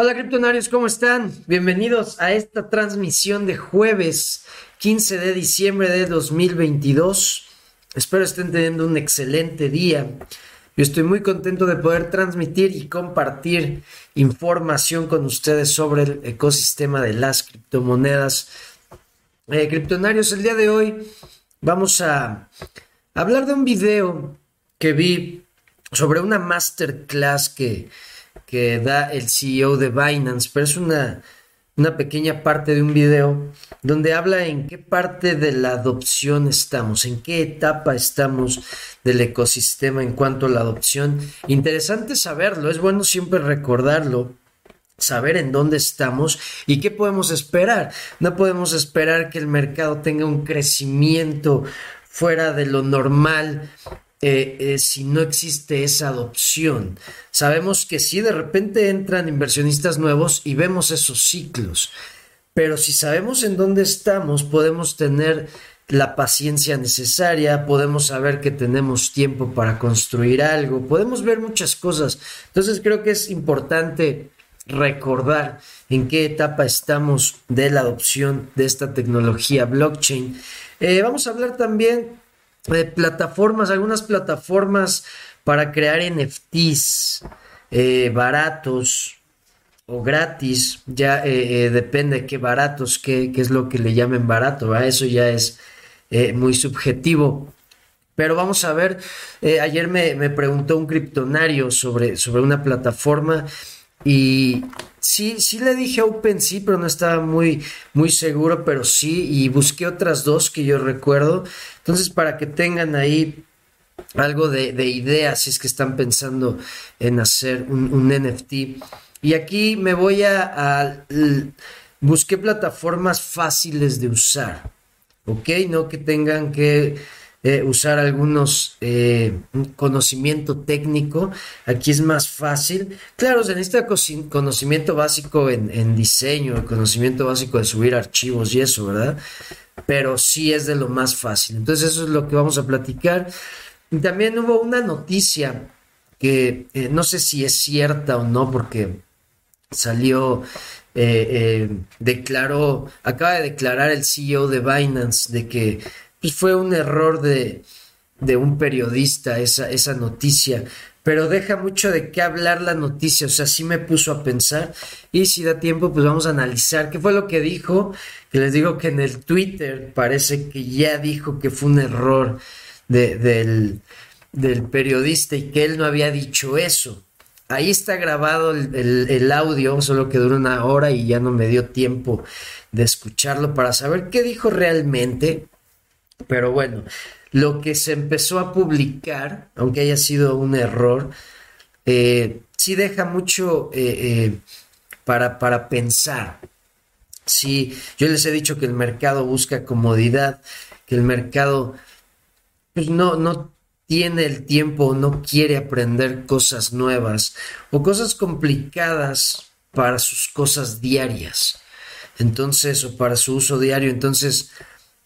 Hola criptonarios, ¿cómo están? Bienvenidos a esta transmisión de jueves 15 de diciembre de 2022. Espero estén teniendo un excelente día. Yo estoy muy contento de poder transmitir y compartir información con ustedes sobre el ecosistema de las criptomonedas. Eh, criptonarios, el día de hoy vamos a hablar de un video que vi sobre una masterclass que que da el CEO de Binance, pero es una, una pequeña parte de un video donde habla en qué parte de la adopción estamos, en qué etapa estamos del ecosistema en cuanto a la adopción. Interesante saberlo, es bueno siempre recordarlo saber en dónde estamos y qué podemos esperar. No podemos esperar que el mercado tenga un crecimiento fuera de lo normal eh, eh, si no existe esa adopción. Sabemos que si de repente entran inversionistas nuevos y vemos esos ciclos, pero si sabemos en dónde estamos, podemos tener la paciencia necesaria, podemos saber que tenemos tiempo para construir algo, podemos ver muchas cosas. Entonces creo que es importante recordar en qué etapa estamos de la adopción de esta tecnología blockchain. Eh, vamos a hablar también plataformas, algunas plataformas para crear NFTs eh, baratos o gratis, ya eh, eh, depende de qué baratos, qué, es lo que le llamen barato, eso ya es muy subjetivo. Pero vamos a ver, ayer me, me, preguntó un criptonario sobre, sobre una plataforma y sí, sí le dije OpenSea, pero no estaba muy, muy seguro, pero sí, y busqué otras dos que yo recuerdo. Entonces, para que tengan ahí algo de, de idea si es que están pensando en hacer un, NFT. Y aquí me voy a, a, busqué plataformas fáciles de usar, ¿ok? No que tengan que eh, usar algunos eh, conocimiento técnico. Aquí es más fácil. Claro, se necesita conocimiento básico en, en diseño, conocimiento básico de subir archivos y eso, ¿verdad? Pero sí es de lo más fácil. Entonces eso es lo que vamos a platicar. También hubo una noticia que eh, no sé si es cierta o no, porque salió, declaró, acaba de declarar el CEO de Binance de que pues fue un error de, de un periodista esa, esa noticia, pero deja mucho de qué hablar la noticia, o sea, sí me puso a pensar y si da tiempo, pues vamos a analizar qué fue lo que dijo, que les digo que en el Twitter parece que ya dijo que fue un error de, del, del periodista y que él no había dicho eso. Ahí está grabado el, el, el, audio, solo que duró una hora y ya no me dio tiempo de escucharlo para saber qué dijo realmente. Pero bueno, lo que se empezó a publicar, aunque haya sido un error, eh, sí deja mucho eh, eh, para, para pensar. Sí, yo les he dicho que el mercado busca comodidad, que el mercado pues, no, no tiene el tiempo, no quiere aprender cosas nuevas o cosas complicadas para sus cosas diarias. Entonces, o para su uso diario. Entonces,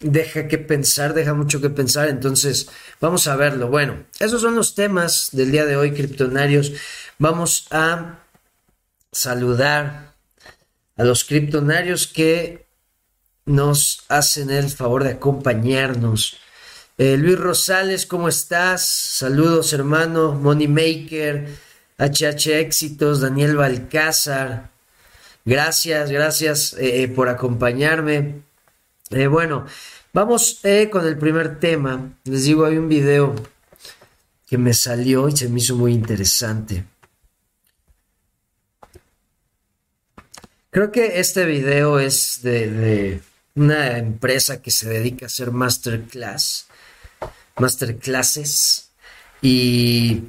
deja que pensar, deja mucho que pensar, entonces vamos a verlo. Bueno, esos son los temas del día de hoy, criptonarios. Vamos a saludar a los criptonarios que nos hacen el favor de acompañarnos. Eh, Luis Rosales, ¿cómo estás? Saludos, hermano. Moneymaker, HH Éxitos, Daniel Balcázar. Gracias, gracias eh, por acompañarme. Eh, bueno, vamos eh, con el primer tema. Les digo, hay un video que me salió y se me hizo muy interesante. Creo que este video es de, de una empresa que se dedica a hacer masterclass, masterclasses y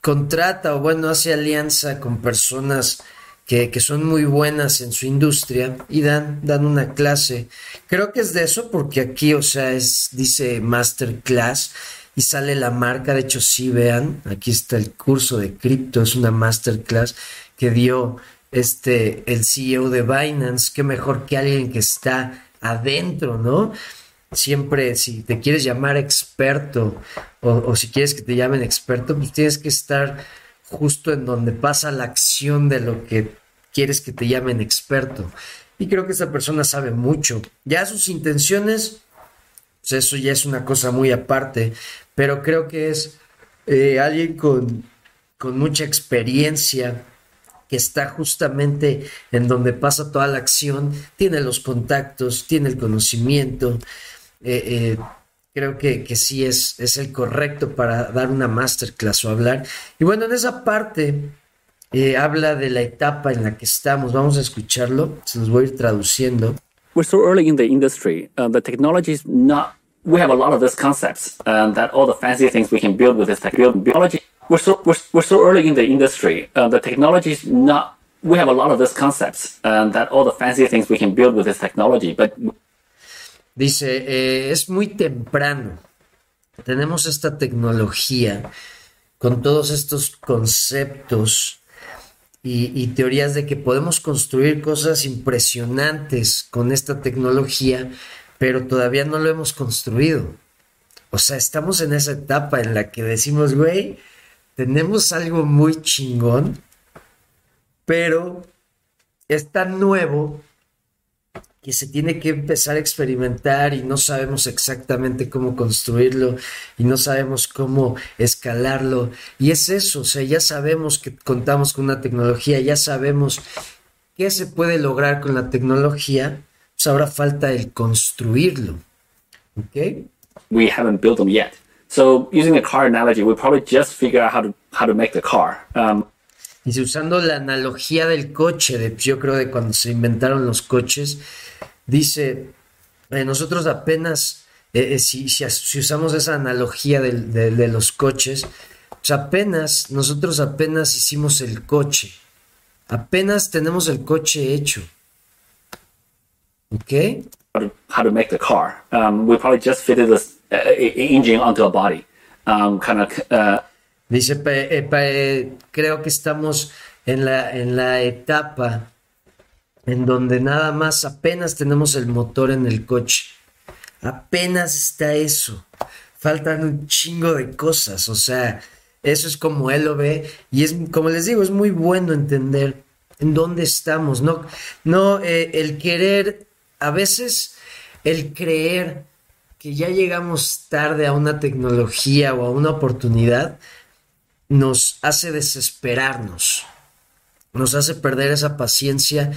contrata o bueno, hace alianza con personas que, son muy buenas en su industria y dan, dan una clase. Creo que es de eso porque aquí, o sea, es, dice masterclass y sale la marca. De hecho, sí, vean, aquí está el curso de cripto, es una masterclass que dio este, el CEO de Binance. Qué mejor que alguien que está adentro, ¿no? Siempre, si te quieres llamar experto o, o si quieres que te llamen experto, pues tienes que estar justo en donde pasa la acción de lo que quieres que te llamen experto. Y creo que esta persona sabe mucho. Ya sus intenciones, pues eso ya es una cosa muy aparte, pero creo que es eh, alguien con, con mucha experiencia, que está justamente en donde pasa toda la acción, tiene los contactos, tiene el conocimiento. Eh, eh, creo que, que sí es, es, el correcto para dar una masterclass o hablar. Y bueno, en esa parte eh, habla de la etapa en la que estamos. Vamos a escucharlo, se los voy a ir traduciendo. We're so early in the industry. Uh, the technology is not. We have a lot of these concepts, um, that all the fancy things we can build with this technology. We're so we're, we're so early in the industry. Uh, the technology is not. We have a lot of these concepts, um, that all the fancy things we can build with this technology, but. Dice, eh, es muy temprano. Tenemos esta tecnología con todos estos conceptos y, teorías de que podemos construir cosas impresionantes con esta tecnología, pero todavía no lo hemos construido. O sea, estamos en esa etapa en la que decimos, güey, tenemos algo muy chingón, pero es tan nuevo que se tiene que empezar a experimentar y no sabemos exactamente cómo construirlo y no sabemos cómo escalarlo. Y es eso, o sea, ya sabemos que contamos con una tecnología, ya sabemos qué se puede lograr con la tecnología, pues ahora falta el construirlo. ¿Ok? We haven't built them yet. So using a car analogy, we probably just figure out how to, how to make the car. Um, y usando la analogía del coche, de, yo creo de cuando se inventaron los coches, dice, eh, nosotros apenas, eh, eh, si, si, usamos esa analogía de, de, los coches, pues apenas, nosotros apenas hicimos el coche, apenas tenemos el coche hecho. ¿Ok? How to, make the car. Um, we probably just fitted the uh, engine onto a body. Um, kind of, uh, Dice, creo que estamos en la, en la etapa en donde nada más apenas tenemos el motor en el coche. Apenas está eso. Faltan un chingo de cosas. O sea, eso es como él lo ve. Y es, como les digo, es muy bueno entender en dónde estamos. No, no eh, el querer, a veces el creer que ya llegamos tarde a una tecnología o a una oportunidad nos hace desesperarnos. Nos hace perder esa paciencia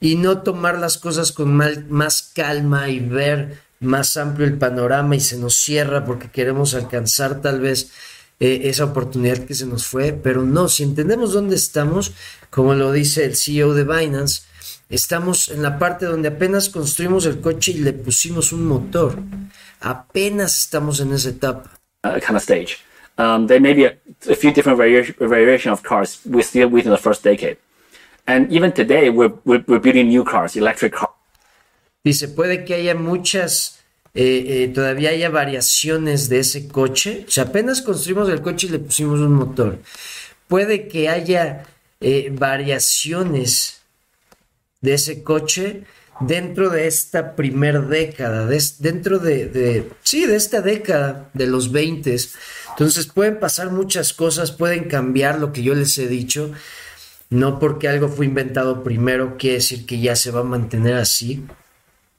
y no tomar las cosas con más calma y ver más amplio el panorama y se nos cierra porque queremos alcanzar tal vez eh, esa oportunidad que se nos fue, pero no, si entendemos dónde estamos, como lo dice el CEO de Binance, estamos en la parte donde apenas construimos el coche y le pusimos un motor, apenas estamos en esa etapa. Uh, kind of stage. Um, there may be a, a few different variation of cars. We're still within the first decade. And even today, we're, we're, we're building new cars, electric cars. Dice, puede que haya muchas, eh, eh, todavía haya variaciones de ese coche. O apenas construimos el coche y le pusimos un motor. Puede que haya eh, variaciones de ese coche dentro de esta primer década, de, dentro de, de, sí, de esta década de los 20. Entonces pueden pasar muchas cosas, pueden cambiar lo que yo les he dicho. No porque algo fue inventado primero quiere decir que ya se va a mantener así.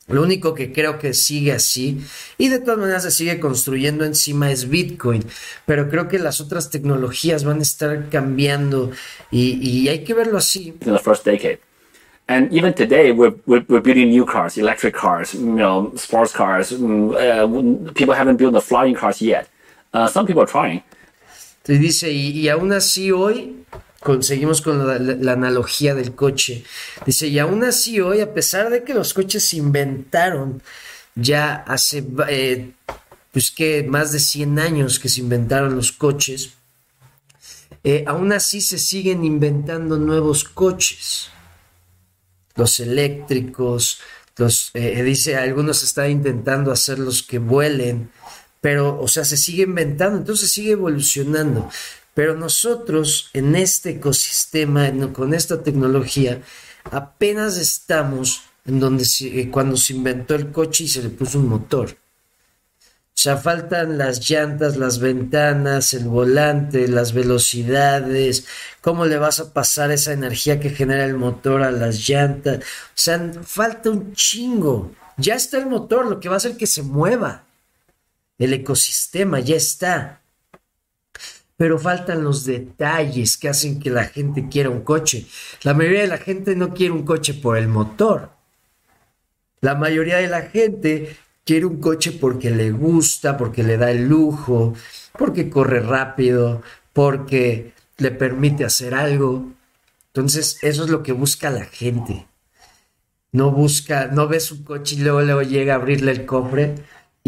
Lo único que creo que sigue así y de todas maneras se sigue construyendo encima es Bitcoin, pero creo que las otras tecnologías van a estar cambiando y, y hay que verlo así. In the first decade. And even today, we're, we're, we're, building new cars, electric cars, you know, sports cars. Mm, uh, people haven't built the flying cars yet. Uh, some people are trying. Te dice, y, y aún así hoy conseguimos con la, analogía del coche. Dice, y aún así hoy, a pesar de que los coches se inventaron ya hace, eh, pues que más de 100 años que se inventaron los coches, eh, aún así se siguen inventando nuevos coches. Los eléctricos, los, eh, dice, algunos están intentando hacer los que vuelen, pero, o sea, se sigue inventando, entonces sigue evolucionando. Pero nosotros en este ecosistema, con esta tecnología, apenas estamos en donde eh, cuando se inventó el coche y se le puso un motor. O sea, faltan las llantas, las ventanas, el volante, las velocidades, cómo le vas a pasar esa energía que genera el motor a las llantas. O sea, falta un chingo. Ya está el motor, lo que va a hacer que se mueva. El ecosistema ya está. Pero faltan los detalles que hacen que la gente quiera un coche. La mayoría de la gente no quiere un coche por el motor. La mayoría de la gente quiere un coche porque le gusta, porque le da el lujo, porque corre rápido, porque le permite hacer algo. Entonces, eso es lo que busca la gente. No busca, no ve su coche y luego, luego llega a abrirle el cofre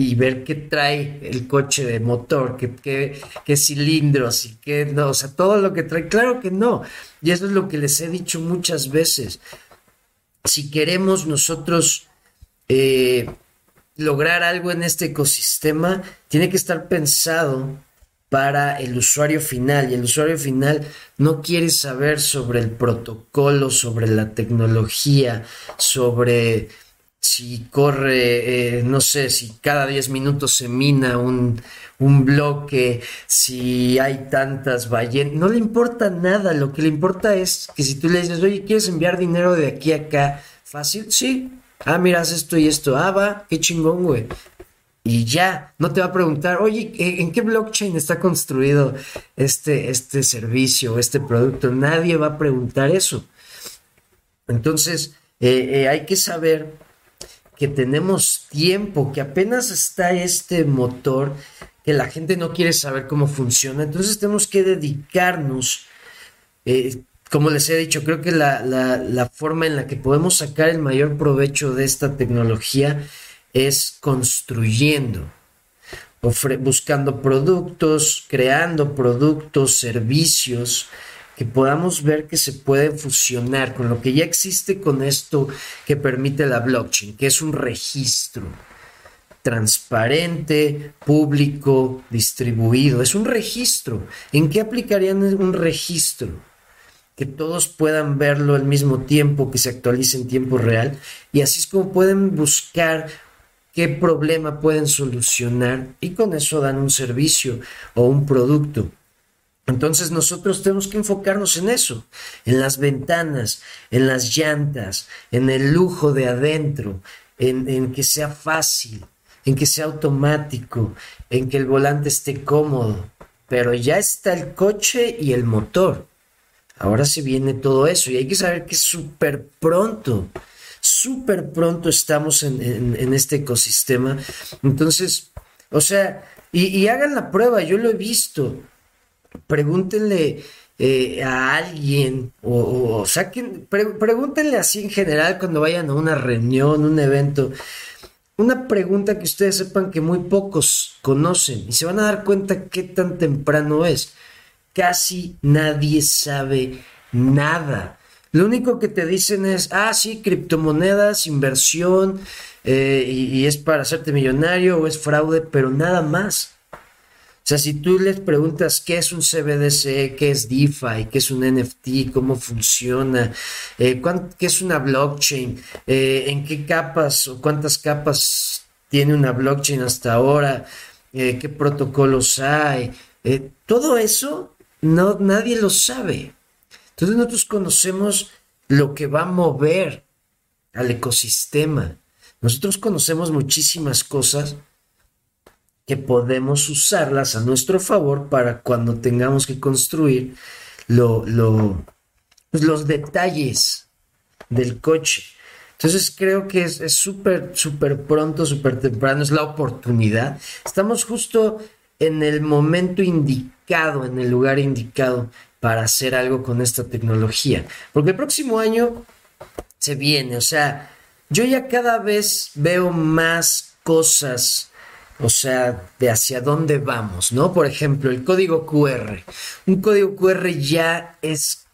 y ver qué trae el coche de motor, qué, qué, cilindros y qué no, o sea, todo lo que trae. Claro que no. Y eso es lo que les he dicho muchas veces. Si queremos nosotros eh, lograr algo en este ecosistema, tiene que estar pensado para el usuario final y el usuario final no quiere saber sobre el protocolo, sobre la tecnología, sobre si corre, eh, no sé, si cada 10 minutos se mina un, un bloque, si hay tantas ballenas, no le importa nada, lo que le importa es que si tú le dices, oye, ¿quieres enviar dinero de aquí a acá? Fácil, sí, Ah, miras esto y esto. Ah, va, qué chingón, güey. Y ya, no te va a preguntar, oye, ¿en qué blockchain está construido este, este servicio, este producto? Nadie va a preguntar eso. Entonces, eh, eh, hay que saber que tenemos tiempo, que apenas está este motor, que la gente no quiere saber cómo funciona. Entonces tenemos que dedicarnos eh, como les he dicho, creo que la, forma en la que podemos sacar el mayor provecho de esta tecnología es construyendo, buscando productos, creando productos, servicios que podamos ver que se pueden fusionar con lo que ya existe con esto que permite la blockchain, que es un registro transparente, público, distribuido. Es un registro. ¿En qué aplicarían un registro? que todos puedan verlo al mismo tiempo, que se actualice en tiempo real. Y así es como pueden buscar qué problema pueden solucionar y con eso dan un servicio o un producto. Entonces nosotros tenemos que enfocarnos en eso, en las ventanas, en las llantas, en el lujo de adentro, en, que sea fácil, en que sea automático, en que el volante esté cómodo. Pero ya está el coche y el motor. Ahora se viene todo eso y hay que saber que súper pronto, súper pronto estamos en, este ecosistema. Entonces, o sea, y, hagan la prueba, yo lo he visto. Pregúntenle eh, a alguien o, saquen, pregúntenle así en general cuando vayan a una reunión, un evento. Una pregunta que ustedes sepan que muy pocos conocen y se van a dar cuenta qué tan temprano es casi nadie sabe nada. Lo único que te dicen es, ah, sí, criptomonedas, inversión, eh, y, es para hacerte millonario o es fraude, pero nada más. Sea, si tú les preguntas qué es un CBDC, qué es DeFi, qué es un NFT, cómo funciona, eh, qué es una blockchain, eh, en qué capas o cuántas capas tiene una blockchain hasta ahora, qué protocolos hay, todo eso no, nadie lo sabe. Entonces nosotros conocemos lo que va a mover al ecosistema. Nosotros conocemos muchísimas cosas que podemos usarlas a nuestro favor para cuando tengamos que construir lo, lo, pues, los detalles del coche. Entonces creo que es súper, súper pronto, súper temprano, es la oportunidad. Estamos justo en el momento indicado, en el lugar indicado para hacer algo con esta tecnología. Porque el próximo año se viene, o sea, yo ya cada vez veo más cosas, o sea, de hacia dónde vamos, ¿no? Por ejemplo, el código QR. Un código QR ya es,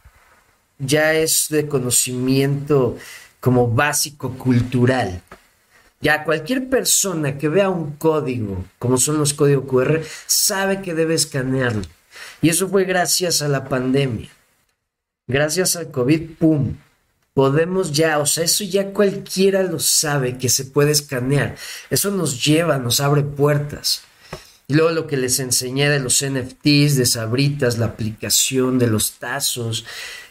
ya es de conocimiento como básico cultural. Ya cualquier persona que vea un código, como son los códigos QR, sabe que debe escanearlo. Y eso fue gracias a la pandemia. Gracias al COVID, ¡pum! Podemos ya, o sea, eso ya cualquiera lo sabe que se puede escanear. Eso nos lleva, nos abre puertas. Y luego lo que les enseñé de los NFTs, de Sabritas, la aplicación de los tazos.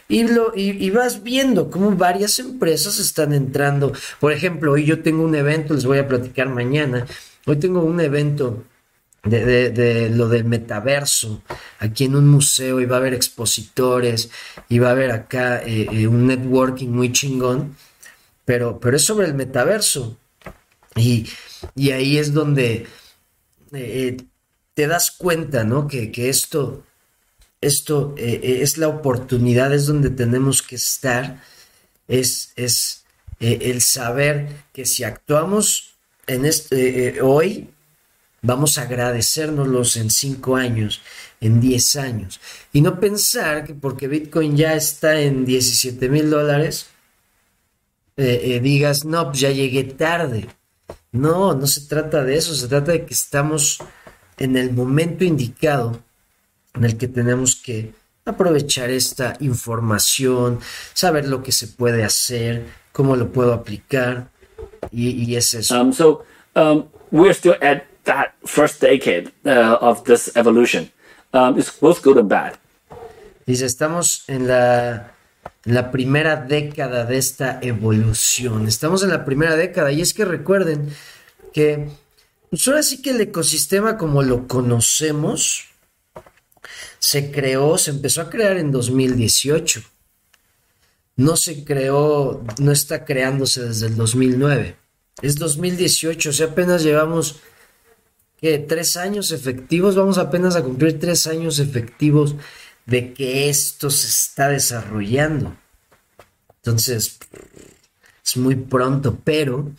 Y, lo, y, vas viendo cómo varias empresas están entrando. Por ejemplo, hoy yo tengo un evento, les voy a platicar mañana. Hoy tengo un evento de, de, lo del metaverso aquí en un museo y va a haber expositores y va a haber acá eh, eh, un networking muy chingón, pero, pero es sobre el metaverso. Y, y ahí es donde eh, te das cuenta, ¿no? Que, esto, esto es la oportunidad, es donde tenemos que estar, es, es el saber que si actuamos en este, hoy, Vamos a agradecérnoslos en cinco años, en diez años. Y no pensar que porque Bitcoin ya está en 17 mil dólares, eh, eh, digas, no, pues ya llegué tarde. No, no se trata de eso, se trata de que estamos en el momento indicado en el que tenemos que aprovechar esta información, saber lo que se puede hacer, cómo lo puedo aplicar, y, es eso. Um, so, um, we're still at that first decade uh, of this evolution. Um, it's both good and bad. Dice, estamos en la, primera década de esta evolución. Estamos en la primera década y es que recuerden que pues ahora sí que el ecosistema como lo conocemos se creó, se empezó a crear en 2018. No se creó, no está creándose desde el 2009. Es 2018, o sea, apenas llevamos tres años efectivos, vamos apenas a cumplir tres años efectivos de que esto se está desarrollando. Entonces, es muy pronto, pero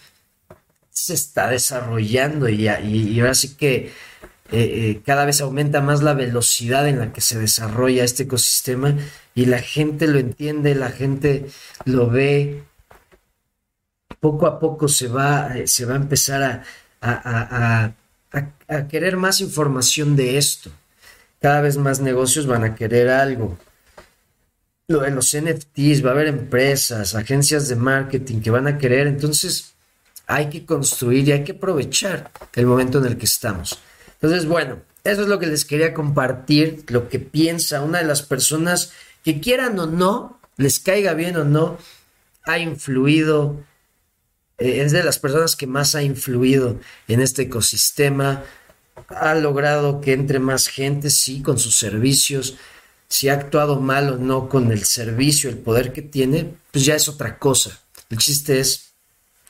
se está desarrollando y, ahora sí que eh, eh, cada vez aumenta más la velocidad en la que se desarrolla este ecosistema y la gente lo entiende, la gente lo ve. Poco a poco se va, eh, se va a empezar a, querer más información de esto. Cada vez más negocios van a querer algo. Lo de los NFTs, va a haber empresas, agencias de marketing que van a querer. Entonces, hay que construir y hay que aprovechar el momento en el que estamos. Entonces, bueno, eso es lo que les quería compartir, lo que piensa una de las personas que quieran o no, les caiga bien o no, ha influido eh, es de las personas que más ha influido en este ecosistema, ha logrado que entre más gente, sí, con sus servicios, si ha actuado mal o no con el servicio, el poder que tiene, pues ya es otra cosa. El chiste es,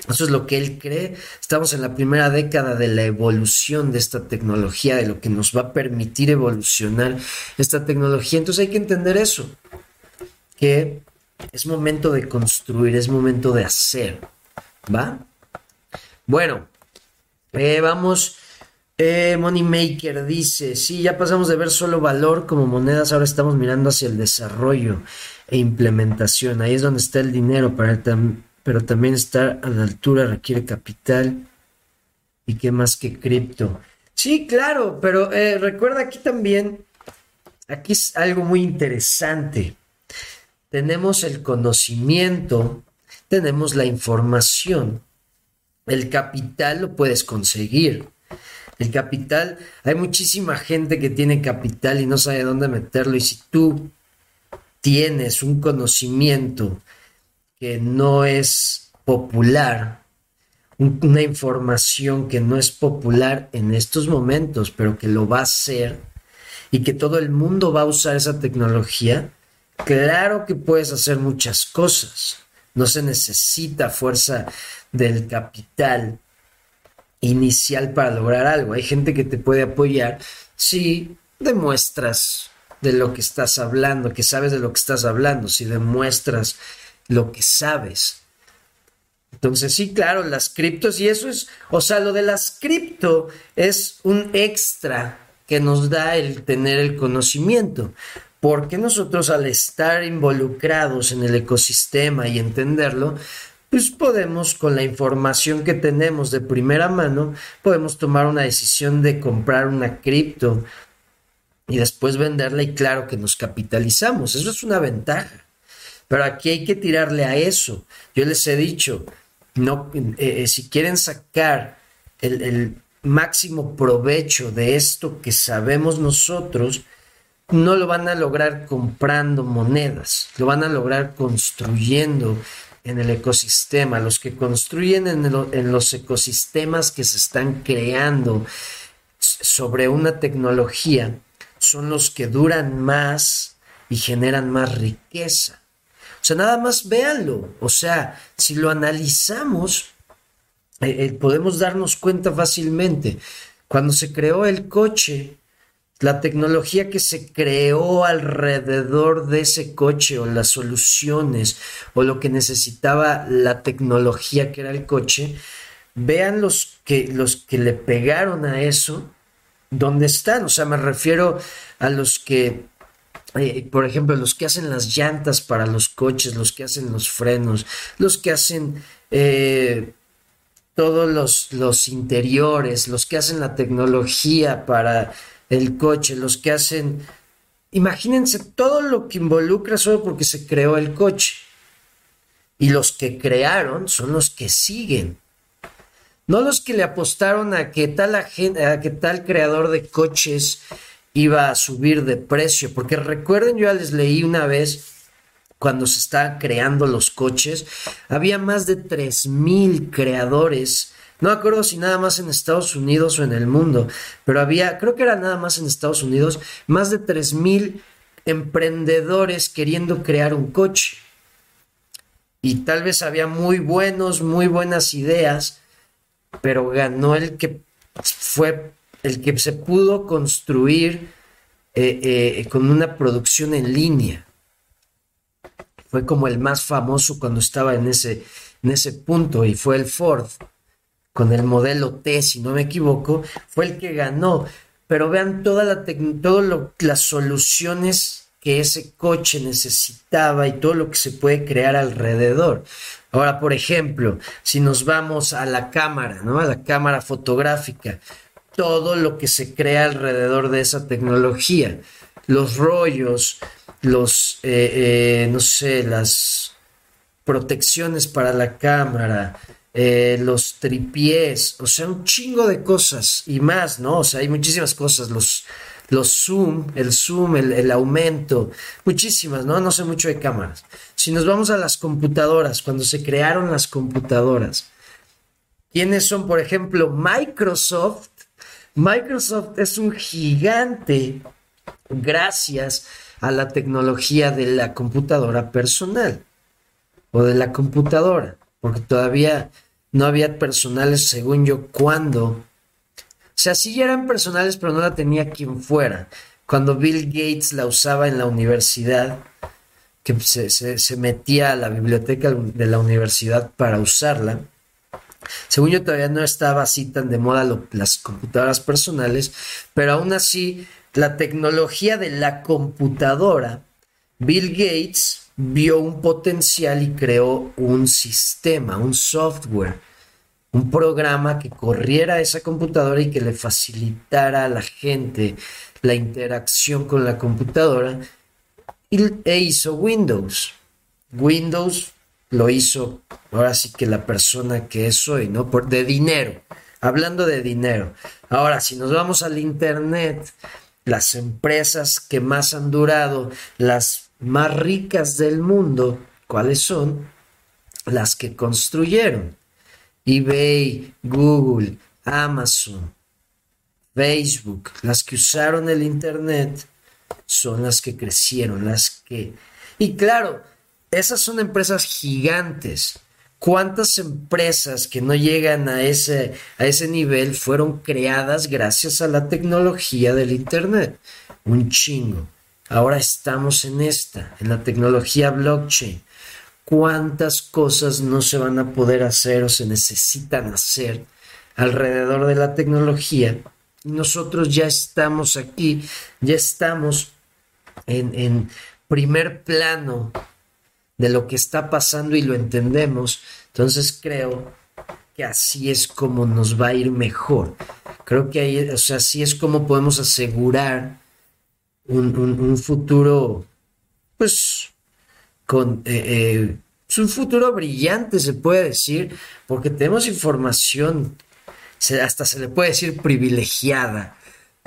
eso es lo que él cree, estamos en la primera década de la evolución de esta tecnología, de lo que nos va a permitir evolucionar esta tecnología, entonces hay que entender eso, que es momento de construir, es momento de hacer. ¿Va? Bueno, eh, vamos. Eh, Moneymaker dice, sí, ya pasamos de ver solo valor como monedas, ahora estamos mirando hacia el desarrollo e implementación. Ahí es donde está el dinero, para pero también estar a la altura requiere capital. ¿Y qué más que cripto? Sí, claro, pero eh, recuerda aquí también, aquí es algo muy interesante. Tenemos el conocimiento tenemos la información. El capital lo puedes conseguir. El capital, hay muchísima gente que tiene capital y no sabe dónde meterlo. Y si tú tienes un conocimiento que no es popular, una información que no es popular en estos momentos, pero que lo va a ser y que todo el mundo va a usar esa tecnología, claro que puedes hacer muchas cosas. No se necesita fuerza del capital inicial para lograr algo. Hay gente que te puede apoyar si demuestras de lo que estás hablando, que sabes de lo que estás hablando, si demuestras lo que sabes. Entonces, sí, claro, las criptos, y eso es, o sea, lo de las cripto es un extra que nos da el tener el conocimiento porque nosotros al estar involucrados en el ecosistema y entenderlo, pues podemos con la información que tenemos de primera mano, podemos tomar una decisión de comprar una cripto y después venderla y claro que nos capitalizamos. Eso es una ventaja. Pero aquí hay que tirarle a eso. Yo les he dicho, no, eh, eh, si quieren sacar el, el máximo provecho de esto que sabemos nosotros, no lo van a lograr comprando monedas, lo van a lograr construyendo en el ecosistema. Los que construyen en, los ecosistemas que se están creando sobre una tecnología son los que duran más y generan más riqueza. O sea, nada más véanlo. O sea, si lo analizamos, eh, eh, podemos darnos cuenta fácilmente. Cuando se creó el coche, la tecnología que se creó alrededor de ese coche o las soluciones o lo que necesitaba la tecnología que era el coche, vean los que, los que le pegaron a eso, dónde están. O sea, me refiero a los que, eh, por ejemplo, los que hacen las llantas para los coches, los que hacen los frenos, los que hacen... Eh, todos los, los interiores, los que hacen la tecnología para el coche, los que hacen... Imagínense todo lo que involucra solo porque se creó el coche. Y los que crearon son los que siguen. No los que le apostaron a que tal, a que tal creador de coches iba a subir de precio. Porque recuerden, yo ya les leí una vez cuando se estaban creando los coches, había más de 3.000 creadores no acuerdo si nada más en Estados Unidos o en el mundo, pero había, creo que era nada más en Estados Unidos, más de 3.000 emprendedores queriendo crear un coche. Y tal vez había muy buenos, muy buenas ideas, pero ganó el que fue el que se pudo construir eh, eh, con una producción en línea. Fue como el más famoso cuando estaba en ese, en ese punto y fue el Ford con el modelo T, si no me equivoco, fue el que ganó. Pero vean toda la todas las soluciones que ese coche necesitaba y todo lo que se puede crear alrededor. Ahora, por ejemplo, si nos vamos a la cámara, ¿no? A la cámara fotográfica, todo lo que se crea alrededor de esa tecnología, los rollos, los, eh, eh, no sé, las protecciones para la cámara, eh, los tripiés, o sea, un chingo de cosas y más, ¿no? O sea, hay muchísimas cosas, los, los zoom, el zoom, el, el, aumento, muchísimas, ¿no? No sé mucho de cámaras. Si nos vamos a las computadoras, cuando se crearon las computadoras, ¿quiénes son, por ejemplo, Microsoft? Microsoft es un gigante gracias a la tecnología de la computadora personal o de la computadora, porque todavía no había personales, según yo, cuando. O sea, sí eran personales, pero no la tenía quien fuera. Cuando Bill Gates la usaba en la universidad, que se, metía a la biblioteca de la universidad para usarla. Según yo todavía no estaba así tan de moda las computadoras personales, pero aún así la tecnología de la computadora, Bill Gates vio un potencial y creó un sistema, un software, un programa que corriera esa computadora y que le facilitara a la gente la interacción con la computadora e hizo Windows. Windows lo hizo ahora sí que la persona que es hoy, ¿no? Por, de dinero, hablando de dinero. Ahora, si nos vamos al Internet, las empresas que más han durado, las más ricas del mundo, ¿cuáles son? Las que construyeron. eBay, Google, Amazon, Facebook, las que usaron el Internet, son las que crecieron, las que... Y claro, esas son empresas gigantes. ¿Cuántas empresas que no llegan a ese, a ese nivel fueron creadas gracias a la tecnología del Internet? Un chingo. Ahora estamos en esta, en la tecnología blockchain. ¿Cuántas cosas no se van a poder hacer o se necesitan hacer alrededor de la tecnología? Nosotros ya estamos aquí, ya estamos en, en primer plano de lo que está pasando y lo entendemos. Entonces creo que así es como nos va a ir mejor. Creo que ahí, o sea, así es como podemos asegurar un, futuro, pues, con eh, eh, un futuro brillante, se puede decir, porque tenemos información, hasta se le puede decir privilegiada,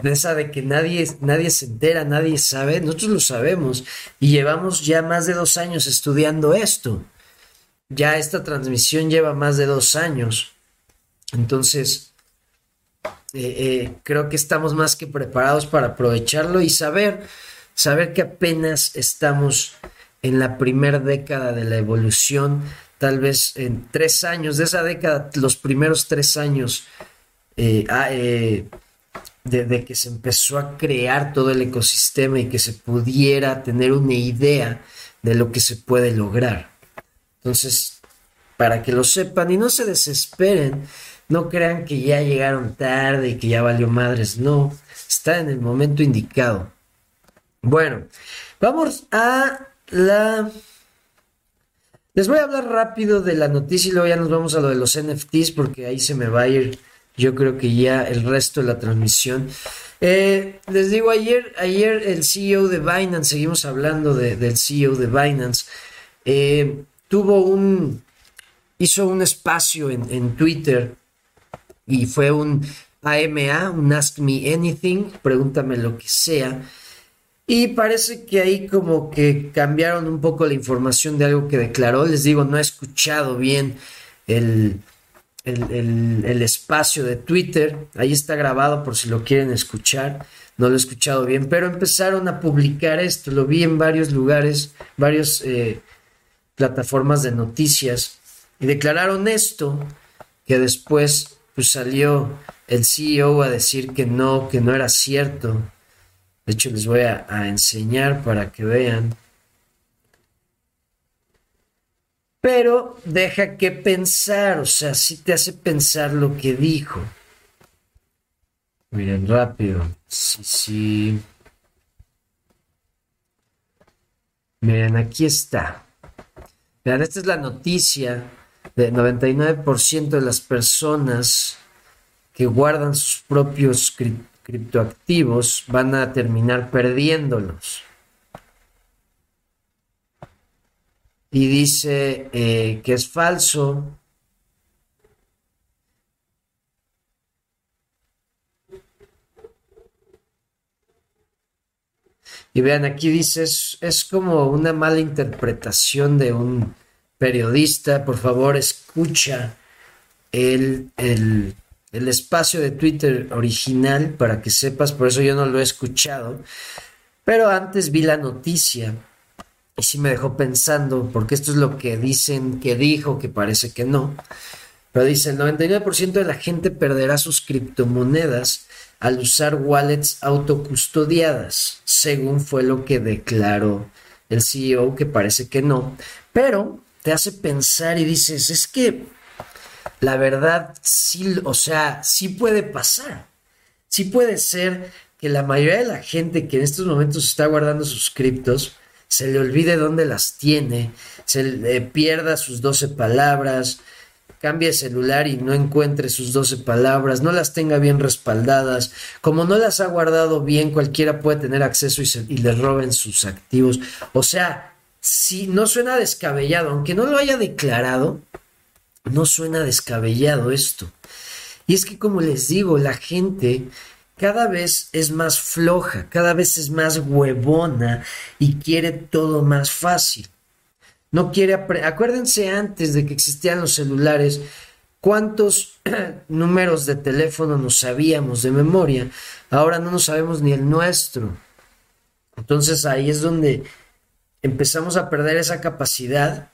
de esa de que nadie, nadie se entera, nadie sabe, nosotros lo sabemos y llevamos ya más de dos años estudiando esto. Ya esta transmisión lleva más de dos años. Entonces, eh, eh, creo que estamos más que preparados para aprovecharlo y saber, saber que apenas estamos en la primera década de la evolución, tal vez en tres años, de esa década, los primeros tres años eh, ah, de, que se empezó a crear todo el ecosistema y que se pudiera tener una idea de lo que se puede lograr. Entonces, para que lo sepan y no se desesperen, no crean que ya llegaron tarde y que ya valió madres, no, está en el momento indicado. Bueno, vamos a la... Les voy a hablar rápido de la noticia y luego ya nos vamos a lo de los NFTs porque ahí se me va a ir yo creo que ya el resto de la transmisión. Eh, les digo, ayer, ayer el CEO de Binance, seguimos hablando del CEO de Binance, eh, tuvo un, hizo un espacio en, en, Twitter y fue un AMA, un Ask Me Anything, pregúntame lo que sea. Y parece que ahí como que cambiaron un poco la información de algo que declaró. Les digo, no he escuchado bien el, el, espacio de Twitter. Ahí está grabado por si lo quieren escuchar. No lo he escuchado bien, pero empezaron a publicar esto. Lo vi en varios lugares, varias eh, plataformas de noticias. Y declararon esto, que después pues, salió el CEO a decir que no, que no era cierto. De hecho, les voy a enseñar para que vean. pero deja que pensar, o sea, sí te hace pensar lo que dijo. Miren, rápido. Sí, sí. Miren, aquí está. Vean, esta es la noticia de 99% de las personas que guardan sus propios criptoactivos van a terminar perdiéndolos. y dice eh, que es falso. Y vean, aquí dice, es, como una mala interpretación de un periodista. Por favor, escucha el, el, el espacio de Twitter original para que sepas, por eso yo no lo he escuchado. Pero antes vi la noticia y sí me dejó pensando, porque esto es lo que dicen que dijo, que parece que no. Pero dice, el 99% de la gente perderá sus criptomonedas al usar wallets autocustodiadas, según fue lo que declaró el CEO, que parece que no. Pero te hace pensar y dices, es que la verdad sí, o sea, sí puede pasar. Sí puede ser que la mayoría de la gente que en estos momentos está guardando sus criptos, se le olvide dónde las tiene, se le pierda sus 12 palabras, cambie celular y no encuentre sus 12 palabras, no las tenga bien respaldadas, como no las ha guardado bien, cualquiera puede tener acceso y, le roben sus activos. O sea, si no suena descabellado, aunque no lo haya declarado, no suena descabellado esto. Y es que como les digo, la gente cada vez es más floja, cada vez es más huevona y quiere todo más fácil. No quiere acuérdense antes de que existían los celulares, cuántos números de teléfono nos sabíamos de memoria. Ahora no nos sabemos ni el nuestro. Entonces ahí es donde empezamos a perder esa capacidad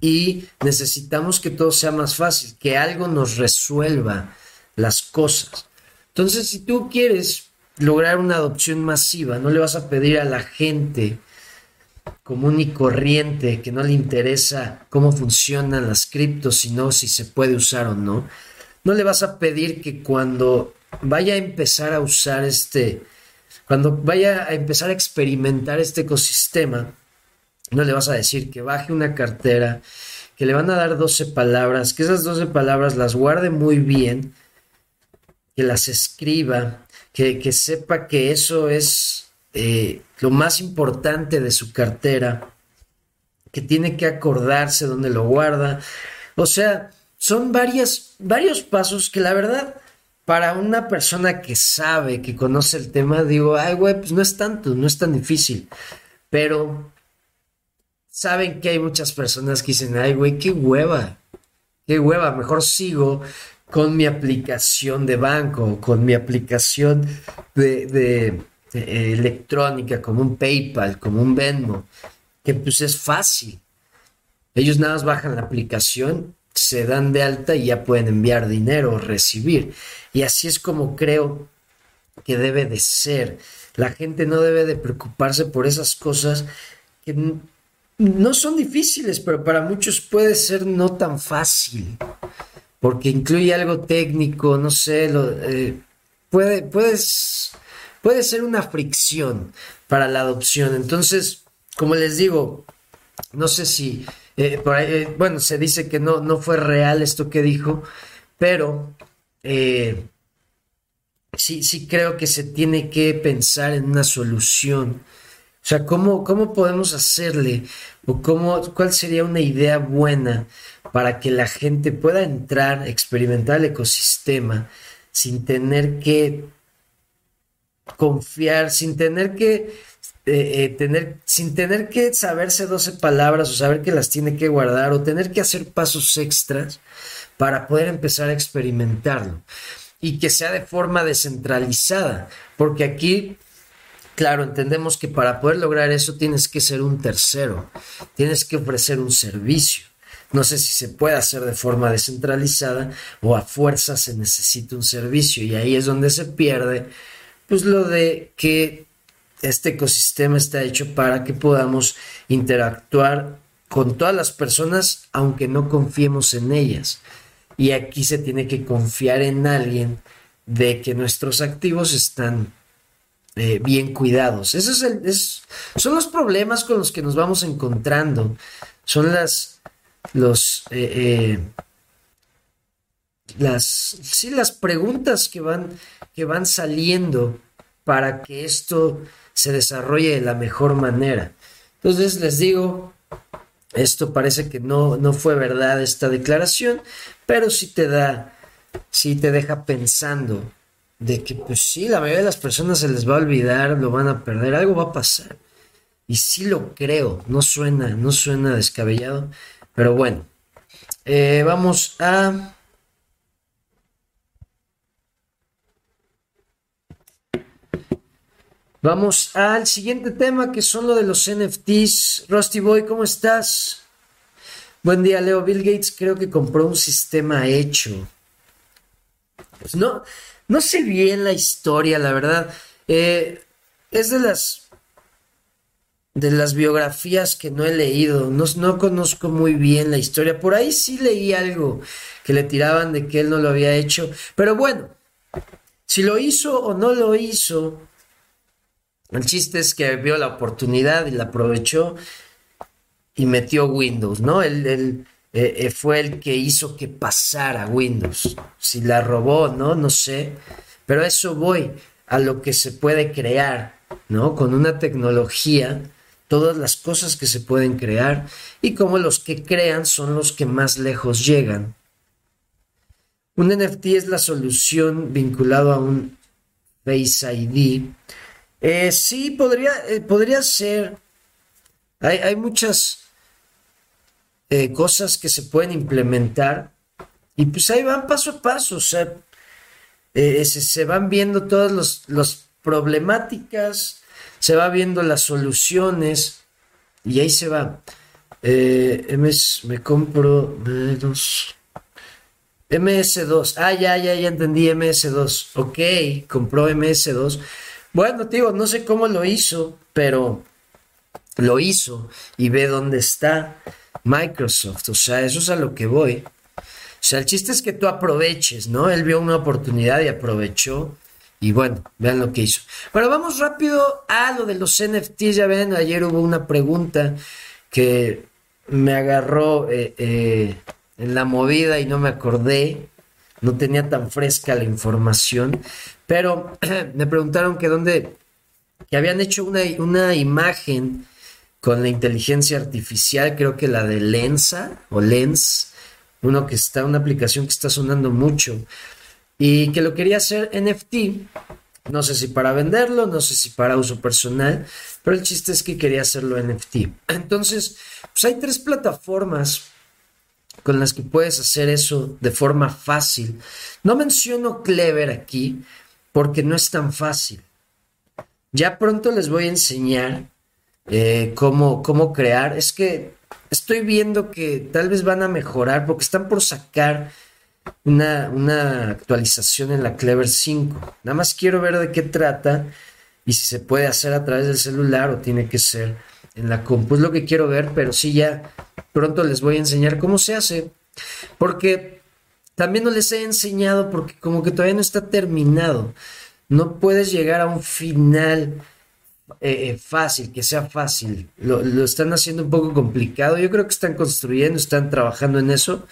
y necesitamos que todo sea más fácil, que algo nos resuelva las cosas. Entonces, si tú quieres lograr una adopción masiva, no le vas a pedir a la gente común y corriente que no le interesa cómo funcionan las criptos, sino si se puede usar o no. No le vas a pedir que cuando vaya a empezar a usar este, cuando vaya a empezar a experimentar este ecosistema, no le vas a decir que baje una cartera, que le van a dar 12 palabras, que esas 12 palabras las guarde muy bien que las escriba, que, sepa que eso es eh, lo más importante de su cartera que tiene que acordarse dónde lo guarda. O sea, son varias, varios pasos que la verdad, para una persona que sabe, que conoce el tema, digo, ay, güey, pues no es tanto, no es tan difícil. Pero saben que hay muchas personas que dicen, ay, güey, qué hueva, qué hueva, mejor sigo con mi aplicación de banco, con mi aplicación de, eh, electrónica, como un PayPal, como un Venmo, que pues es fácil. Ellos nada más bajan la aplicación, se dan de alta y ya pueden enviar dinero o recibir. Y así es como creo que debe de ser. La gente no debe de preocuparse por esas cosas que no son difíciles, pero para muchos puede ser no tan fácil porque incluye algo técnico, no sé, lo, eh, puede, puedes, puede ser una fricción para la adopción. Entonces, como les digo, no sé si, eh, eh, bueno, se dice que no, no fue real esto que dijo, pero sí, sí creo que se tiene que pensar en una solución. O sea, ¿cómo, cómo podemos hacerle? ¿O cómo, cuál sería una idea buena para que la gente pueda entrar, experimentar el ecosistema sin tener que confiar, sin tener que eh, eh, tener, sin tener que saberse 12 palabras o saber que las tiene que guardar o tener que hacer pasos extras para poder empezar a experimentarlo y que sea de forma descentralizada, porque aquí Claro, entendemos que para poder lograr eso tienes que ser un tercero, tienes que ofrecer un servicio. No sé si se puede hacer de forma descentralizada o a fuerza se necesita un servicio y ahí es donde se pierde pues lo de que este ecosistema está hecho para que podamos interactuar con todas las personas aunque no confiemos en ellas. Y aquí se tiene que confiar en alguien de que nuestros activos están eh, bien cuidados. Esos es son los problemas con los que nos vamos encontrando. Son las eh, eh, las sí, las preguntas que van que van saliendo para que esto se desarrolle de la mejor manera. Entonces les digo, esto parece que no, no fue verdad esta declaración, pero sí te da, sí te deja pensando de que pues sí, la mayoría de las personas se les va a olvidar, lo van a perder, algo va a pasar. Y sí lo creo, no suena, no suena descabellado, pero bueno, eh, vamos a... Vamos al siguiente tema que son lo de los NFTs. Rusty Boy, ¿cómo estás? Buen día, Leo. Bill Gates creo que compró un sistema hecho. Pues no, no sé bien la historia, la verdad. Eh, es de las de las biografías que no he leído, no, no, conozco muy bien la historia. Por ahí sí leí algo que le tiraban de que él no lo había hecho. Pero bueno, si lo hizo o no lo hizo, el chiste es que vio la oportunidad y la aprovechó y metió Windows, ¿no? Él, eh, eh, fue el que hizo que pasara Windows. Si la robó, ¿no? No sé. Pero eso voy, a lo que se puede crear, ¿no? Con una tecnología todas las cosas que se pueden crear y cómo los que crean son los que más lejos llegan. Un NFT es la solución vinculado a un Face ID. Eh, sí, podría, podría ser. Hay, muchas eh, cosas que se pueden implementar y pues ahí van paso a paso. O sea, se, van viendo todas las problemáticas se va viendo las soluciones y ahí se va. Eh, MS, me compro MS2. MS2. Ah, ya, ya, ya entendí MS2. Ok, compró MS2. Bueno, digo, no sé cómo lo hizo, pero lo hizo y ve dónde está Microsoft. O sea, eso es a lo que voy. O sea, el chiste es que tú aproveches, ¿no? Él vio una oportunidad y aprovechó y bueno, vean lo que hizo. Pero vamos rápido a lo de los NFTs. Ya ven, ayer hubo una pregunta que me agarró eh, eh, en la movida y no me acordé. No tenía tan fresca la información. Pero me preguntaron que dónde, que habían hecho una, una imagen con la inteligencia artificial, creo que la de Lensa o Lens, uno que está, una aplicación que está sonando mucho y que lo quería hacer NFT. No sé si para venderlo, no sé si para uso personal, pero el chiste es que quería hacerlo NFT. Entonces, pues hay tres plataformas con las que puedes hacer eso de forma fácil. No menciono Clever aquí porque no es tan fácil. Ya pronto les voy a enseñar eh, cómo, cómo crear. Es que estoy viendo que tal vez van a mejorar porque están por sacar una, una actualización en la Clever 5. Nada más quiero ver de qué trata y si se puede hacer a través del celular o tiene que ser en la compu. Es lo que quiero ver, pero sí ya pronto les voy a enseñar cómo se hace. Porque también no les he enseñado porque como que todavía no está terminado. No puedes llegar a un final eh, eh, fácil, que sea fácil. Lo, están haciendo un poco complicado. Yo creo que están construyendo, están trabajando en eso.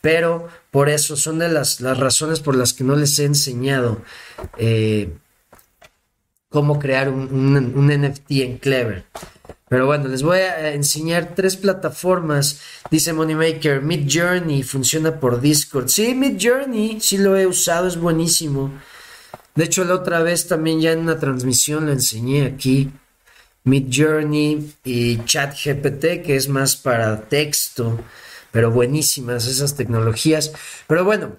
Pero por eso son de las, las razones por las que no les he enseñado eh, cómo crear un, un NFT en Clever. Pero bueno, les voy a enseñar tres plataformas. Dice Moneymaker, Mid Journey funciona por Discord. Sí, Mid Journey, sí lo he usado, es buenísimo. De hecho, la otra vez también ya en una transmisión lo enseñé aquí. Mid Journey y ChatGPT, que es más para texto, pero buenísimas esas tecnologías. Pero bueno,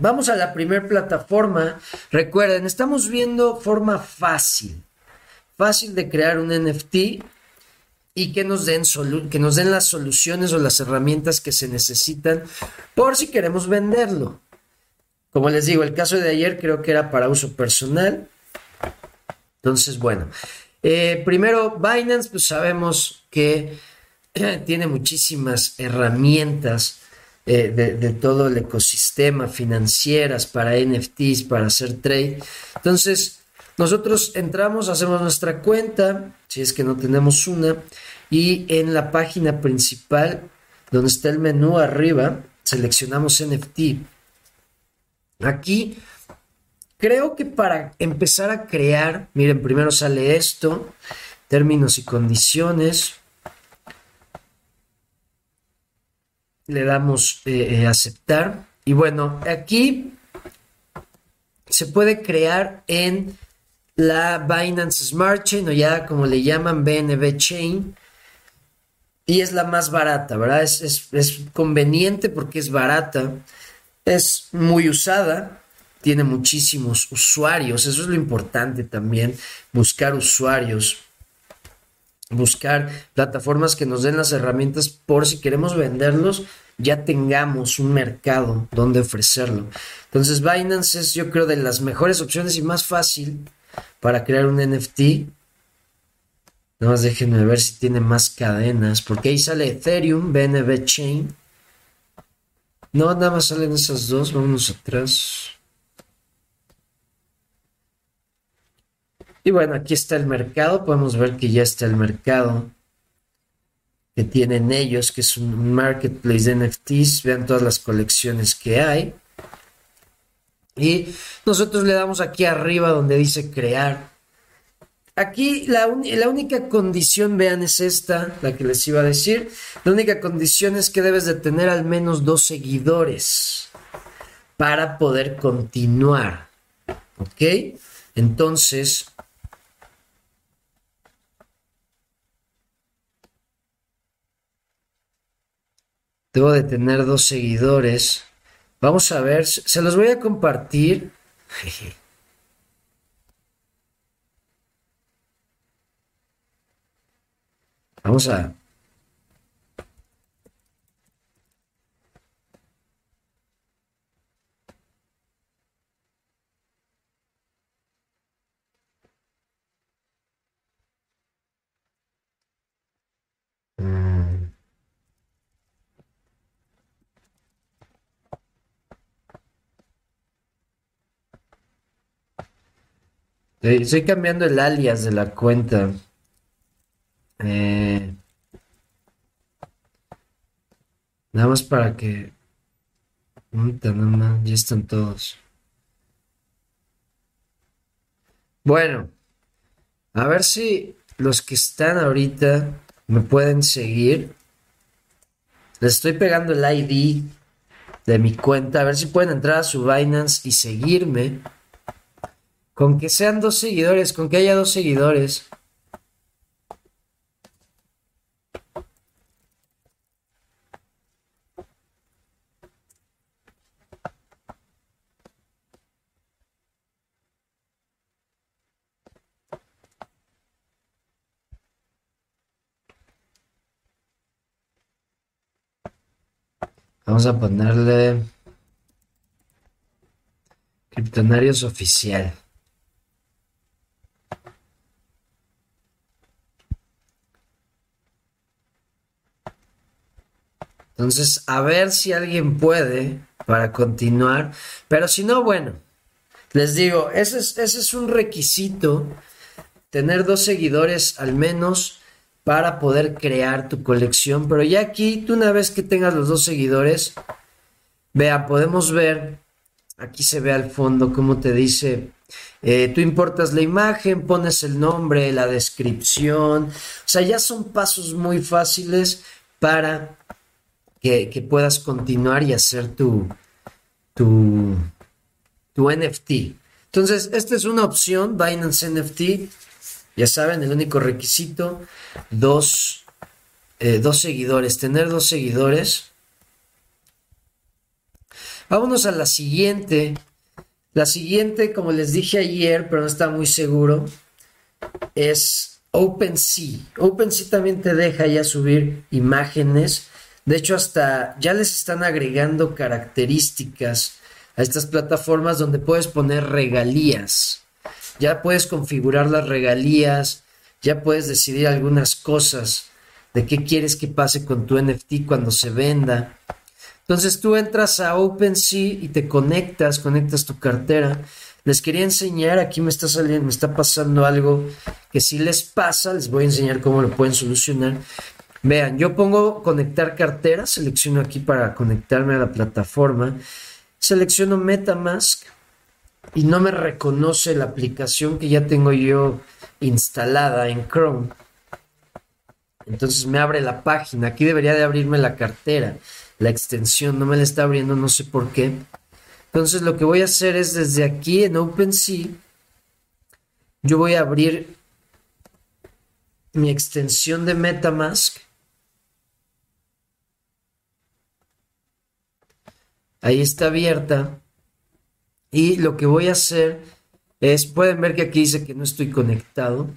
vamos a la primera plataforma. Recuerden, estamos viendo forma fácil. Fácil de crear un NFT y que nos, den que nos den las soluciones o las herramientas que se necesitan por si queremos venderlo. Como les digo, el caso de ayer creo que era para uso personal. Entonces, bueno, eh, primero Binance, pues sabemos que tiene muchísimas herramientas eh, de, de, todo el ecosistema financieras para NFTs, para hacer trade. Entonces, nosotros entramos, hacemos nuestra cuenta, si es que no tenemos una, y en la página principal, donde está el menú arriba, seleccionamos NFT. Aquí creo que para empezar a crear, miren, primero sale esto, términos y condiciones. Le damos eh, eh, aceptar. Y bueno, aquí se puede crear en la Binance Smart Chain o ya como le llaman BNB Chain y es la más barata, ¿verdad? Es, conveniente porque es barata, es muy usada, tiene muchísimos usuarios, eso es lo importante también, buscar usuarios, buscar plataformas que nos den las herramientas por si queremos venderlos, ya tengamos un mercado donde ofrecerlo. Entonces Binance es yo creo de las mejores opciones y más fácil para crear un NFT Nada más déjenme ver si tiene más cadenas. Porque ahí sale Ethereum, BNB Chain. No, nada más salen esas dos. Vámonos atrás. Y bueno, aquí está el mercado. Podemos ver que ya está el mercado que tienen ellos, que es un marketplace de NFTs. Vean todas las colecciones que hay. Y nosotros le damos aquí arriba donde dice crear. Aquí la, única condición, vean, es esta, la que les iba a decir. La única condición es que debes de tener al menos dos seguidores para poder continuar. ¿Ok? Entonces, debo de tener dos seguidores. Vamos a ver, se los voy a compartir. Vamos a... Mm. Estoy cambiando el alias de la cuenta. Eh, nada más para que... ya están todos. Bueno, a ver si los que están ahorita me pueden seguir. Les estoy pegando el ID de mi cuenta. A ver si pueden entrar a su Binance y seguirme. Con que sean dos seguidores, con que haya dos seguidores. Vamos a ponerle Criptonarios oficial. Entonces, a ver si alguien puede para continuar. Pero si no, bueno, les digo, ese es, ese es un requisito, tener dos seguidores al menos para poder crear tu colección. Pero ya aquí, tú una vez que tengas los dos seguidores, vea, podemos ver, aquí se ve al fondo cómo te dice, eh, tú importas la imagen, pones el nombre, la descripción. O sea, ya son pasos muy fáciles para que, que puedas continuar y hacer tu, tu, tu NFT. Entonces, esta es una opción, Binance NFT. Ya saben, el único requisito, dos, eh, dos seguidores, tener dos seguidores. Vámonos a la siguiente. La siguiente, como les dije ayer, pero no está muy seguro, es OpenSea. OpenSea también te deja ya subir imágenes. De hecho, hasta ya les están agregando características a estas plataformas donde puedes poner regalías ya puedes configurar las regalías, ya puedes decidir algunas cosas de qué quieres que pase con tu NFT cuando se venda. Entonces tú entras a OpenSea y te conectas, conectas tu cartera. Les quería enseñar, aquí me está saliendo, me está pasando algo que si les pasa, les voy a enseñar cómo lo pueden solucionar. Vean, yo pongo conectar cartera, selecciono aquí para conectarme a la plataforma, selecciono MetaMask, y no me reconoce la aplicación que ya tengo yo instalada en Chrome. Entonces me abre la página. Aquí debería de abrirme la cartera. La extensión no me la está abriendo, no sé por qué. Entonces lo que voy a hacer es desde aquí en OpenSea, yo voy a abrir mi extensión de Metamask. Ahí está abierta. Y lo que voy a hacer es, pueden ver que aquí dice que no estoy conectado.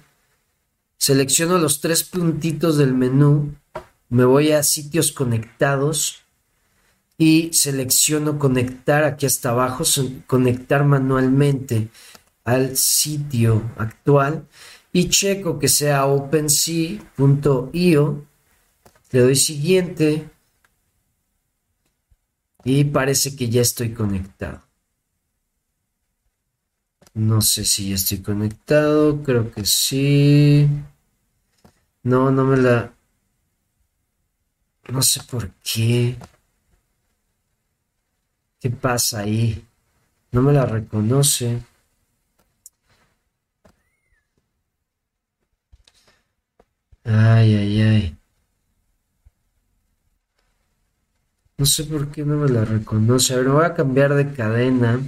Selecciono los tres puntitos del menú, me voy a sitios conectados y selecciono conectar aquí hasta abajo, conectar manualmente al sitio actual y checo que sea OpenSea.io. Le doy siguiente y parece que ya estoy conectado. No sé si ya estoy conectado, creo que sí. No, no me la... No sé por qué. ¿Qué pasa ahí? No me la reconoce. Ay, ay, ay. No sé por qué no me la reconoce. A ver, voy a cambiar de cadena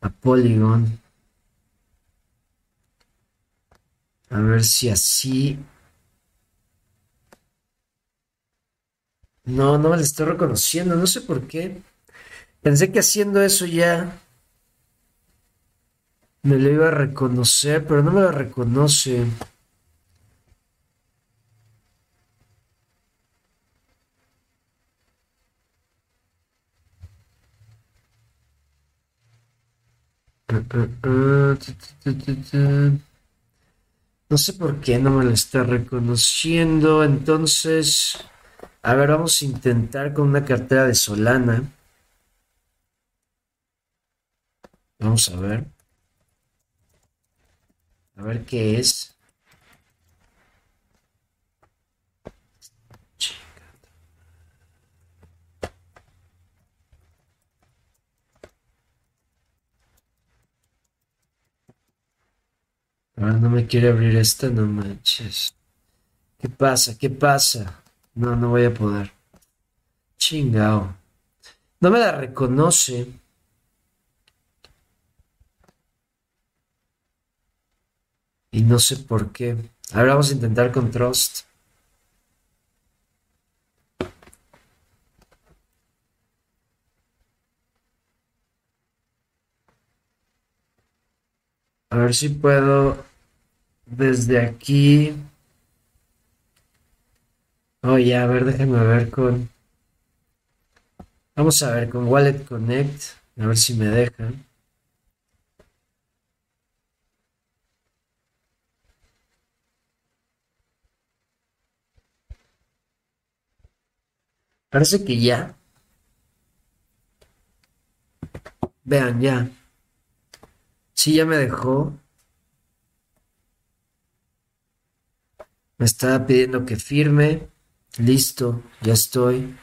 a Polygon. A ver si así... No, no me la estoy reconociendo, no sé por qué. Pensé que haciendo eso ya me lo iba a reconocer, pero no me lo reconoce. No sé por qué no me lo está reconociendo. Entonces, a ver, vamos a intentar con una cartera de Solana. Vamos a ver. A ver qué es. Ahora no me quiere abrir esta, no manches. ¿Qué pasa? ¿Qué pasa? No, no voy a poder. Chingao. No me la reconoce. Y no sé por qué. Ahora vamos a intentar con Trust. A ver si puedo desde aquí. Oye, a ver, déjame ver con. Vamos a ver con Wallet Connect. A ver si me deja. Parece que ya. Vean, ya. Sí, ya me dejó. Me estaba pidiendo que firme. Listo, ya estoy.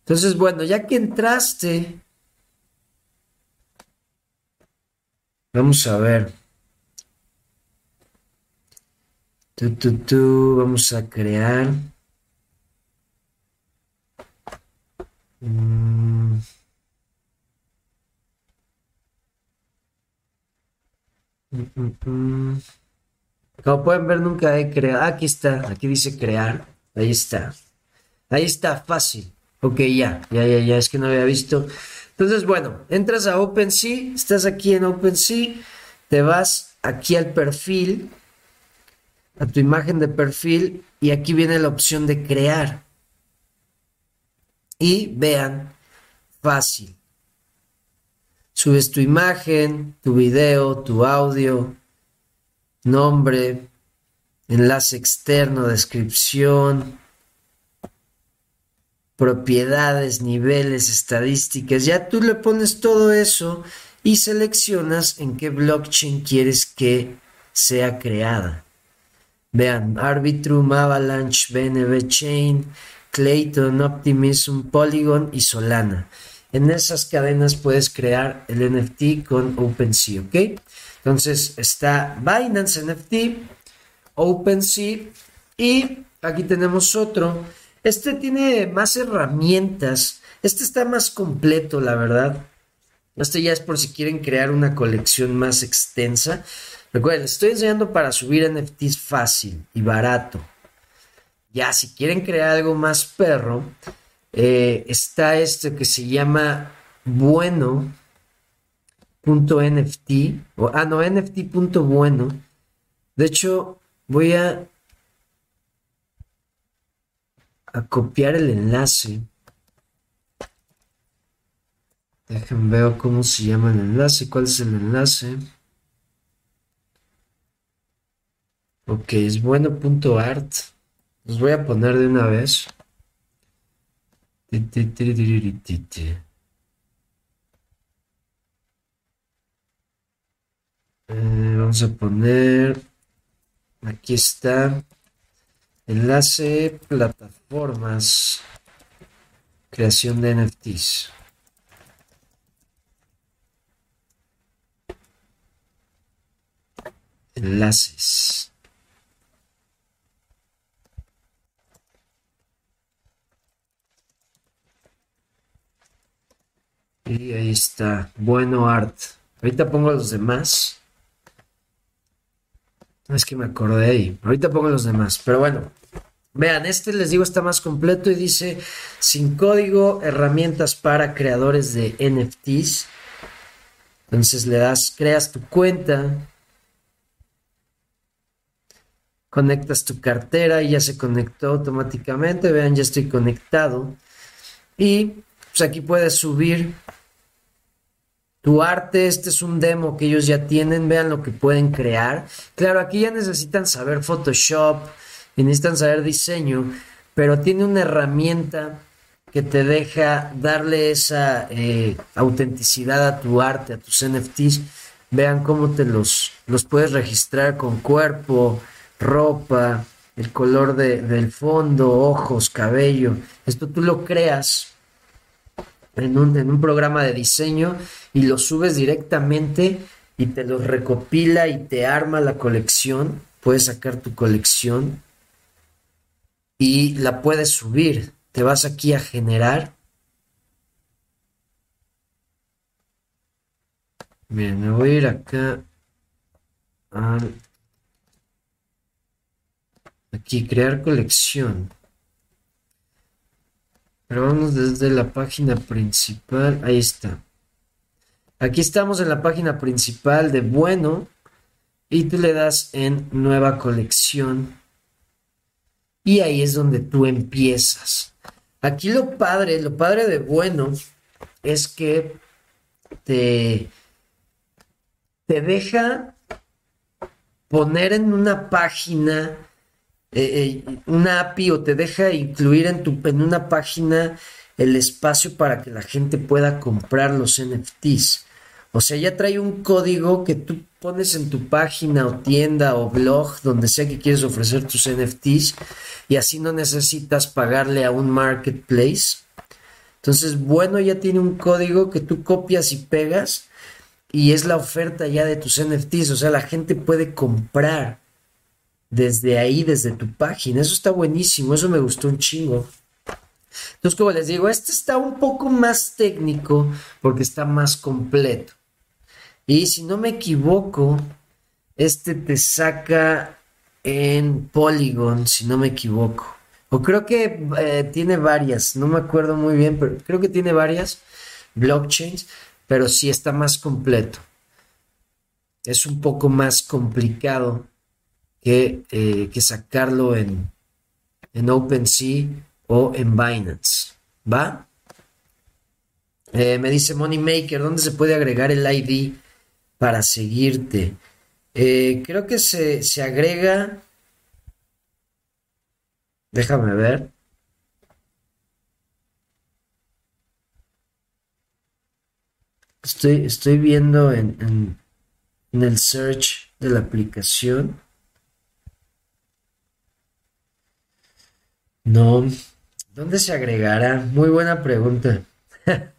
Entonces, bueno, ya que entraste, vamos a ver. Tú, tú, tú, vamos a crear. Mm. Mm, mm, mm. Como pueden ver, nunca he creado. Aquí está, aquí dice crear. Ahí está. Ahí está, fácil. Ok, ya, ya, ya, ya, es que no había visto. Entonces, bueno, entras a OpenSea, estás aquí en OpenSea, te vas aquí al perfil, a tu imagen de perfil, y aquí viene la opción de crear. Y vean, fácil. Subes tu imagen, tu video, tu audio, nombre, enlace externo, descripción, propiedades, niveles, estadísticas. Ya tú le pones todo eso y seleccionas en qué blockchain quieres que sea creada. Vean, Arbitrum, Avalanche, BNB Chain, Clayton, Optimism, Polygon y Solana. En esas cadenas puedes crear el NFT con OpenSea, ¿ok? Entonces está Binance NFT, OpenSea y aquí tenemos otro este tiene más herramientas. Este está más completo, la verdad. Este ya es por si quieren crear una colección más extensa. Recuerden, estoy enseñando para subir NFTs fácil y barato. Ya, si quieren crear algo más perro, eh, está este que se llama bueno.nft. O, ah, no, nft.bueno. De hecho, voy a a copiar el enlace. Déjenme ver cómo se llama el enlace, cuál es el enlace. Ok, es bueno.art. Los voy a poner de una vez. Eh, vamos a poner. Aquí está. Enlace, plataformas, creación de NFTs. Enlaces. Y ahí está, bueno art. Ahorita pongo los demás. Es que me acordé ahí. Ahorita pongo los demás. Pero bueno, vean, este les digo está más completo y dice sin código, herramientas para creadores de NFTs. Entonces le das, creas tu cuenta, conectas tu cartera y ya se conectó automáticamente. Vean, ya estoy conectado. Y pues aquí puedes subir tu arte, este es un demo que ellos ya tienen, vean lo que pueden crear. Claro, aquí ya necesitan saber Photoshop necesitan saber diseño, pero tiene una herramienta que te deja darle esa eh, autenticidad a tu arte, a tus NFTs. Vean cómo te los, los puedes registrar con cuerpo, ropa, el color del fondo, ojos, cabello. Esto tú lo creas en un, programa de diseño y lo subes directamente y te los recopila y te arma la colección. Puedes sacar tu colección y la puedes subir. Te vas aquí a generar. Miren, me voy a ir acá aquí crear colección. Pero vamos desde la página principal. Ahí está. Aquí estamos en la página principal de Bueno. Y tú le das en nueva colección. Y ahí es donde tú empiezas. Aquí lo padre, lo padre de Bueno es que te, te deja poner en una página eh, eh, una API o te deja incluir en, tu, en una página el espacio para que la gente pueda comprar los NFTs. O sea, ya trae un código que tú pones en tu página o tienda o blog, donde sea que quieres ofrecer tus NFTs, y así no necesitas pagarle a un marketplace. Entonces, bueno, ya tiene un código que tú copias y pegas y es la oferta ya de tus NFTs. O sea, la gente puede comprar desde ahí, desde tu página. Eso está buenísimo, eso me gustó un chingo. Entonces, como les digo, este está un poco más técnico porque está más completo. Y si no me equivoco, este te saca en Polygon, si no me equivoco. O creo que eh, tiene varias, no me acuerdo muy bien, pero creo que tiene varias blockchains, pero sí está más completo. Es un poco más complicado eh, que, sacarlo en, en OpenSea o en Binance. ¿Va? Eh, me dice Moneymaker, ¿dónde se puede agregar el ID para seguirte? Eh, creo que se, se agrega. Déjame ver. Estoy, estoy viendo en, en el search de la aplicación. No. ¿Dónde se agregará? Muy buena pregunta.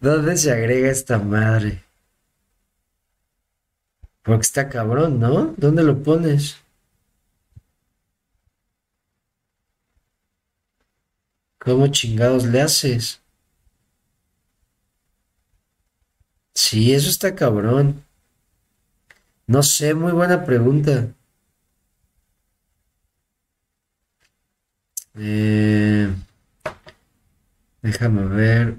¿Dónde se agrega esta madre? Porque está cabrón, ¿no? ¿Dónde lo pones? ¿Cómo chingados le haces? Sí, eso está cabrón. No sé, muy buena pregunta. Eh, déjame ver.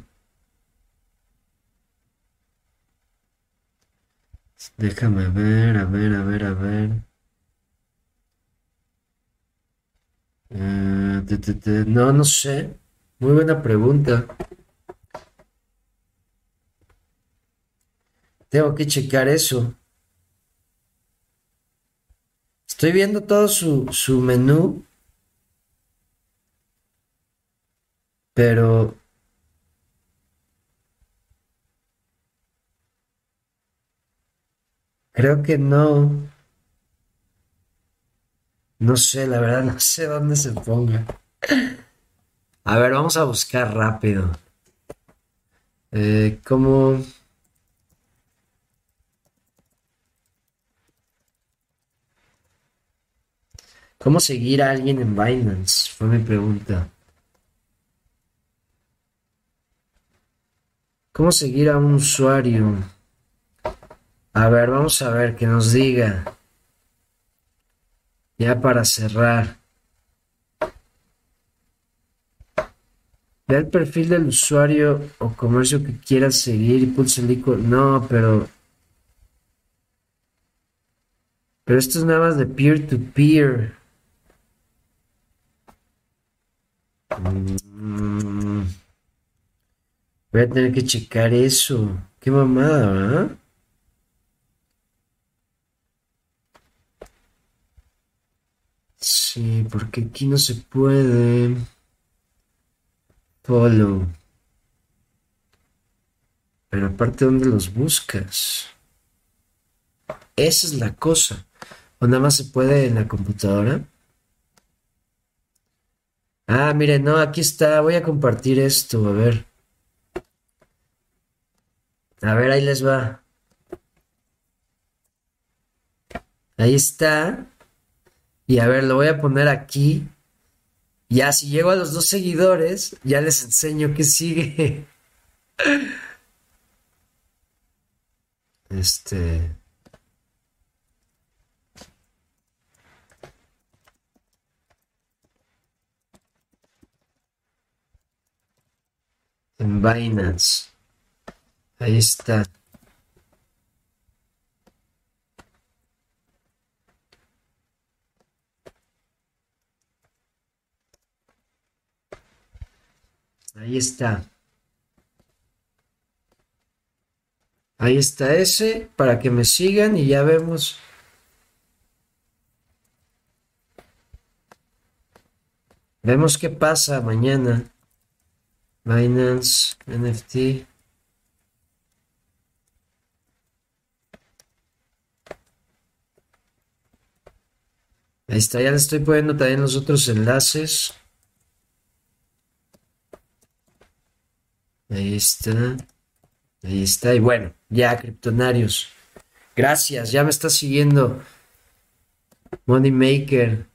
Déjame ver, a ver, a ver, a ver. Eh, no, no sé. Muy buena pregunta. Tengo que checar eso. Estoy viendo todo su, su menú Pero creo que no. No sé, la verdad, no sé dónde se ponga. A ver, vamos a buscar rápido. Eh, ¿Cómo? ¿Cómo seguir a alguien en Binance? Fue mi pregunta. ¿Cómo seguir a un usuario? A ver, vamos a ver que nos diga. Ya para cerrar. Ve el perfil del usuario o comercio que quieras seguir y pulsa el icono. No, pero. Pero esto es nada más de peer-to-peer. Mm. Voy a tener que checar eso. Qué mamada, ¿verdad? Sí, porque aquí no se puede. Follow. Pero aparte, ¿dónde los buscas? Esa es la cosa. ¿O nada más se puede en la computadora? Ah, miren, no, aquí está. Voy a compartir esto, a ver. A ver, ahí les va. Ahí está. Y a ver, lo voy a poner aquí. Ya, si llego a los dos seguidores, ya les enseño qué sigue. Este. En Binance. Ahí está. Ahí está. Ahí está ese para que me sigan y ya vemos. Vemos qué pasa mañana. Binance, NFT. Ahí está, ya le estoy poniendo también los otros enlaces. Ahí está. Ahí está. Y bueno, ya, criptonarios. Gracias, ya me está siguiendo. Moneymaker.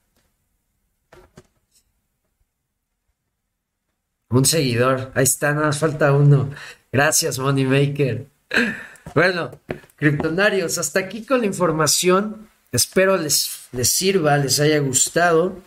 Un seguidor. Ahí está, nada más falta uno. Gracias, Moneymaker. Bueno, criptonarios, hasta aquí con la información. Espero les, les sirva, les haya gustado.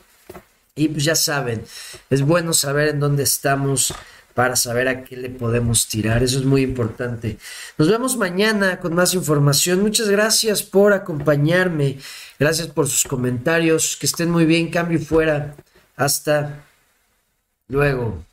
Y pues ya saben, es bueno saber en dónde estamos para saber a qué le podemos tirar. Eso es muy importante. Nos vemos mañana con más información. Muchas gracias por acompañarme. Gracias por sus comentarios. Que estén muy bien. Cambio fuera. Hasta luego.